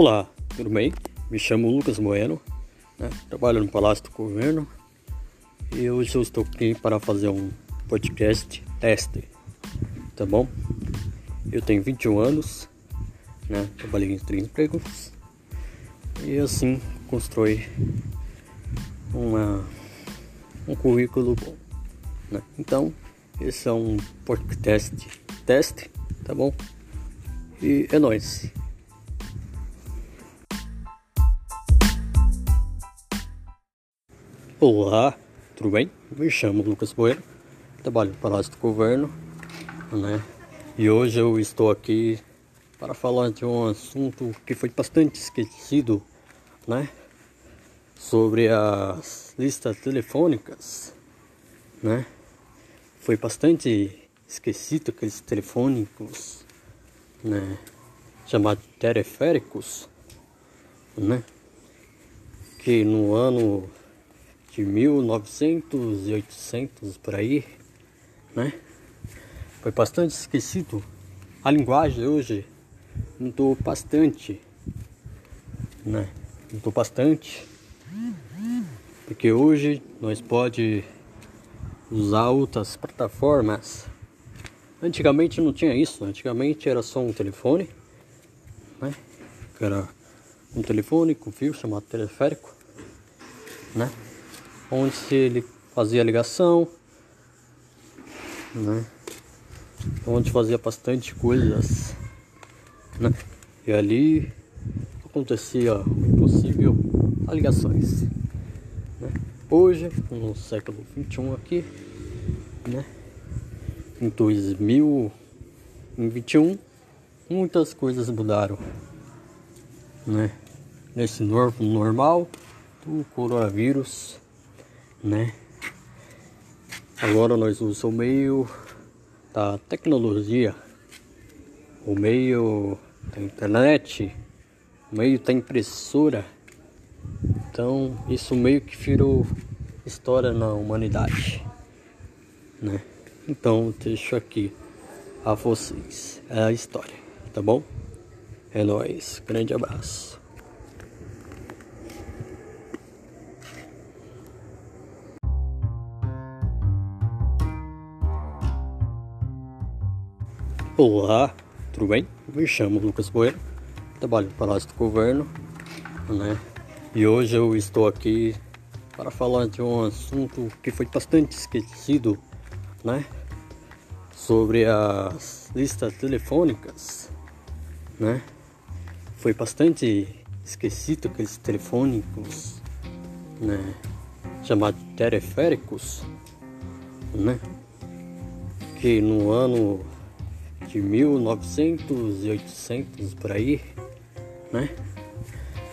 Olá, tudo bem? Me chamo Lucas Bueno, né? trabalho no Palácio do Governo e hoje eu estou aqui para fazer um podcast teste, tá bom? Eu tenho 21 anos, né? trabalhei em três empregos e assim constrói uma, um currículo bom. Né? Então, esse é um podcast teste, tá bom? E é nóis. Olá, tudo bem? Me chamo Lucas Bueno, trabalho no Palácio do Governo, né? E hoje eu estou aqui para falar de um assunto que foi bastante esquecido, né? Sobre as listas telefônicas, né? Foi bastante esquecido aqueles telefônicos, né? Chamados teleféricos, né? Que no ano de 1900 e 800 por aí, né? Foi bastante esquecido. A linguagem hoje mudou bastante, né? Mudou bastante. Porque hoje nós pode usar outras plataformas. Antigamente não tinha isso, antigamente era só um telefone, né? Era um telefone com fio chamado teleférico, né? Onde ele fazia ligação, né? onde fazia bastante coisas, né? e ali acontecia o impossível a ligações. Né? Hoje, no século 21 aqui, né? em 2021, muitas coisas mudaram. Né? Nesse novo normal do coronavírus né? Agora nós usamos o meio da tecnologia, o meio da internet, o meio da impressora. Então isso meio que virou história na humanidade, né? Então deixo aqui a vocês a história, tá bom? É nóis, grande abraço. Olá, tudo bem? Me chamo Lucas Bueno, trabalho no Palácio do Governo, né? E hoje eu estou aqui para falar de um assunto que foi bastante esquecido, né? Sobre as listas telefônicas, né? Foi bastante esquecido aqueles telefônicos, né? Chamados teleféricos, né? Que no ano de 1900 e 800 por aí, né?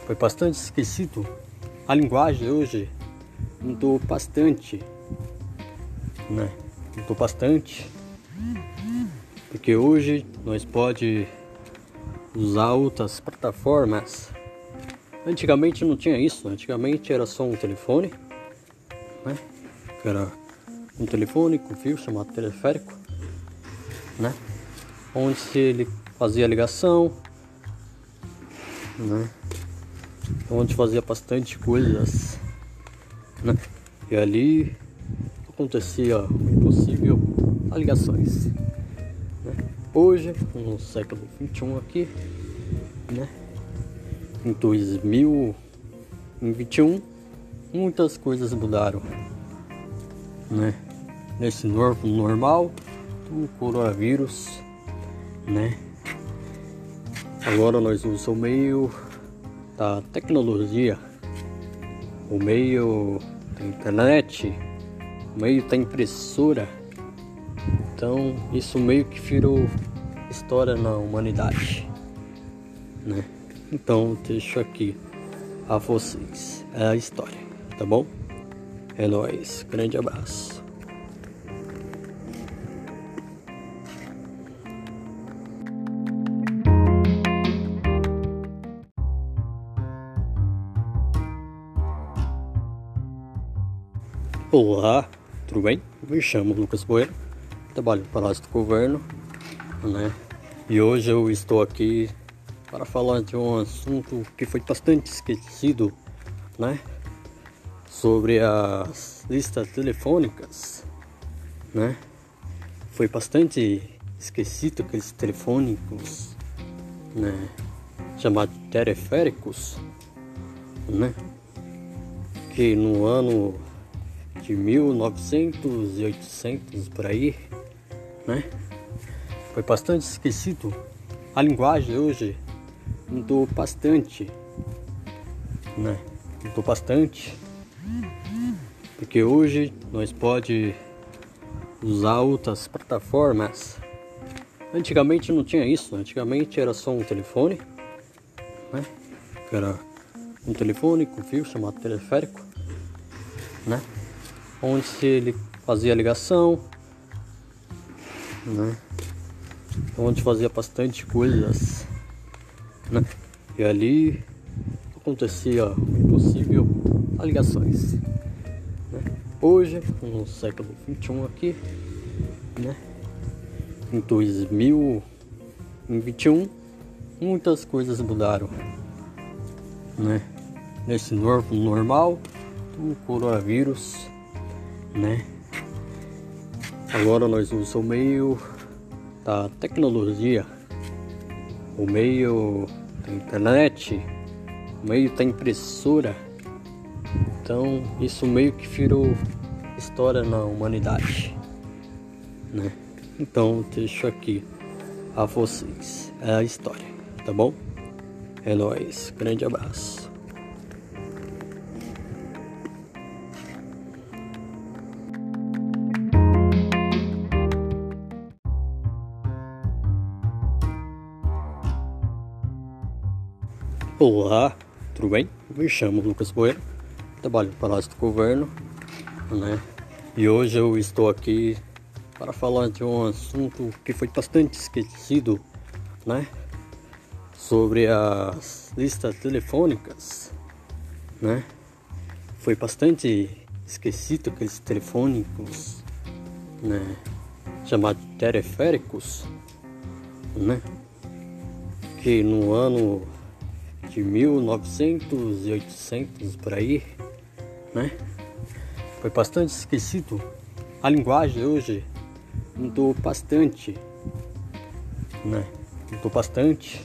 Foi bastante esquecido. A linguagem hoje mudou bastante, né? Mudou bastante. Porque hoje nós pode usar outras plataformas. Antigamente não tinha isso, antigamente era só um telefone, né? Era um telefone com fio chamado teleférico, né? Onde ele fazia ligação, né? onde fazia bastante coisas, né? e ali acontecia o impossível a ligações. Né? Hoje, no século 21 aqui, né? em 2021, muitas coisas mudaram. Né? Nesse novo normal do coronavírus né? Agora nós usamos o meio da tecnologia, o meio da internet, o meio da impressora. Então isso meio que virou história na humanidade, né? Então deixo aqui a vocês a história, tá bom? É nóis, grande abraço. Olá, tudo bem? Me chamo Lucas Bueno, trabalho no Palácio do Governo, né? E hoje eu estou aqui para falar de um assunto que foi bastante esquecido, né? Sobre as listas telefônicas, né? Foi bastante esquecido aqueles telefônicos, né? Chamados teleféricos, né? Que no ano de 1900 e 800 por aí, né? Foi bastante esquecido. A linguagem hoje mudou bastante, né? Mudou bastante, porque hoje nós pode usar outras plataformas. Antigamente não tinha isso, antigamente era só um telefone, né? Era um telefone com fio chamado teleférico, né? Onde se ele fazia ligação, né? Onde fazia bastante coisas né? E ali acontecia o impossível a ligações. Né? Hoje, no século XXI aqui, né? em 2021, muitas coisas mudaram. Né? Nesse novo normal do coronavírus, né? Agora nós usamos o meio da tecnologia o meio da internet, o meio da impressora. Então isso meio que virou história na humanidade, né? Então deixo aqui a vocês é a história, tá bom? É nóis, grande abraço. Olá, tudo bem? Me chamo Lucas Bueno, trabalho no Palácio do Governo, né? E hoje eu estou aqui para falar de um assunto que foi bastante esquecido, né? Sobre as listas telefônicas, né? Foi bastante esquecido aqueles telefônicos, né? Chamados teleféricos, né? Que no ano de 1900 e 800 por aí, né? Foi bastante esquecido. A linguagem hoje mudou bastante, né? Mudou bastante,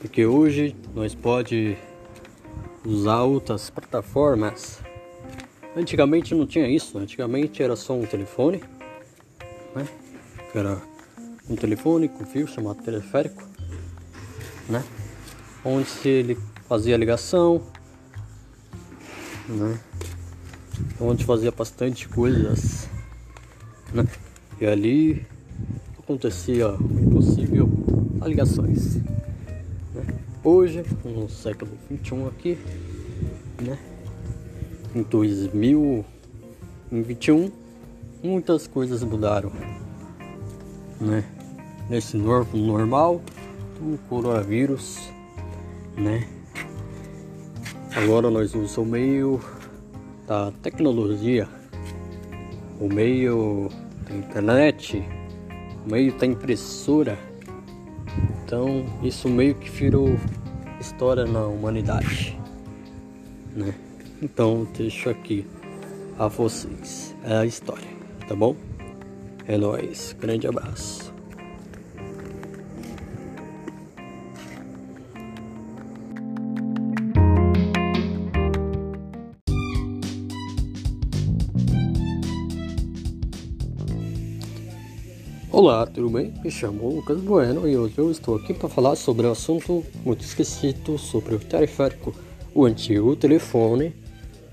porque hoje nós pode usar outras plataformas. Antigamente não tinha isso, antigamente era só um telefone, né? Era um telefone com fio chamado teleférico, né? Onde ele fazia ligação, né? onde fazia bastante coisas, né? e ali acontecia o impossível a ligações. Né? Hoje, no século XXI aqui, né? em 2021, muitas coisas mudaram. Né? Nesse novo normal do coronavírus né? Agora nós usamos o meio da tecnologia, o meio da internet, o meio da impressora. Então isso meio que virou história na humanidade, né? Então deixo aqui a vocês é a história, tá bom? É nóis, grande abraço. Olá, tudo bem? Me chamo Lucas Bueno e hoje eu estou aqui para falar sobre um assunto muito esquecido sobre o teleférico, o antigo telefone,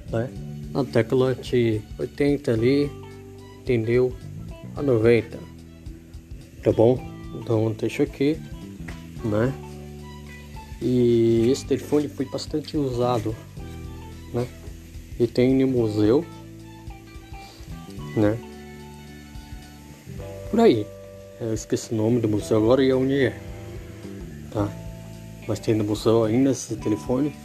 né? Na década de 80 ali, entendeu? A 90, tá bom? Então deixo aqui, né? E esse telefone foi bastante usado, né? E tem no museu, né? Por aí. Eu esqueci o nome do museu agora e onde é. Tá? Mas tem no museu ainda esse telefone.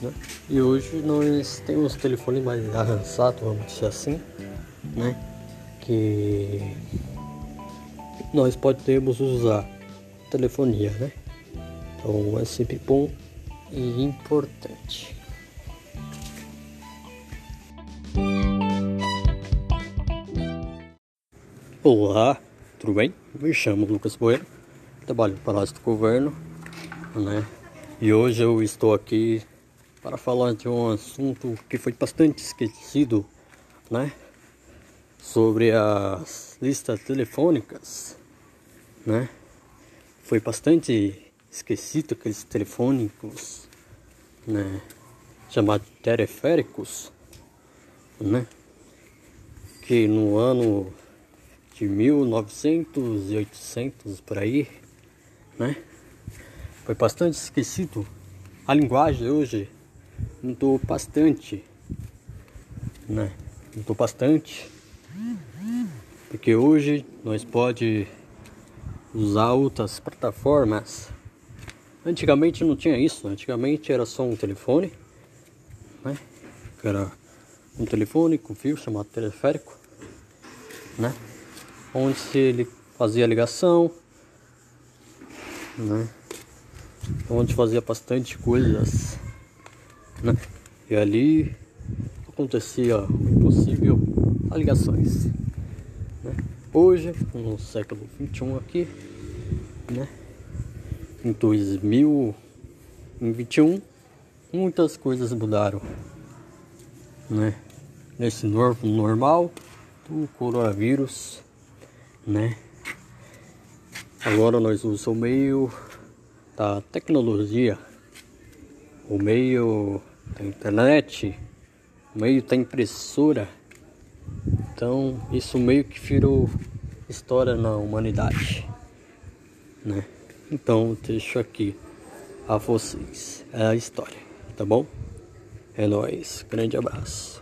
Né? E hoje nós temos telefone mais avançado, vamos dizer assim, né? Que nós podemos usar telefonia, né? Então é sempre bom e importante. Olá, tudo bem? Me chamo Lucas Bueno, trabalho no Palácio do Governo, né? E hoje eu estou aqui para falar de um assunto que foi bastante esquecido, né? Sobre as listas telefônicas, né? Foi bastante esquecido aqueles telefônicos, né? Chamados teleféricos, né? Que no ano de 1900 e 800 por aí, né? Foi bastante esquecido. A linguagem hoje mudou bastante, né? Mudou bastante. Porque hoje nós pode usar outras plataformas. Antigamente não tinha isso, antigamente era só um telefone, né? Era um telefone com fio chamado teleférico, né? Onde ele fazia ligação, né? onde fazia bastante coisas, né? e ali acontecia o impossível ligações. Né? Hoje, no século 21 aqui, né? em 2021, muitas coisas mudaram. Né? Nesse novo normal do coronavírus né? Agora nós usamos o meio da tecnologia, o meio da internet, o meio da impressora. Então isso meio que virou história na humanidade, né? Então deixo aqui a vocês a história, tá bom? É nóis, grande abraço.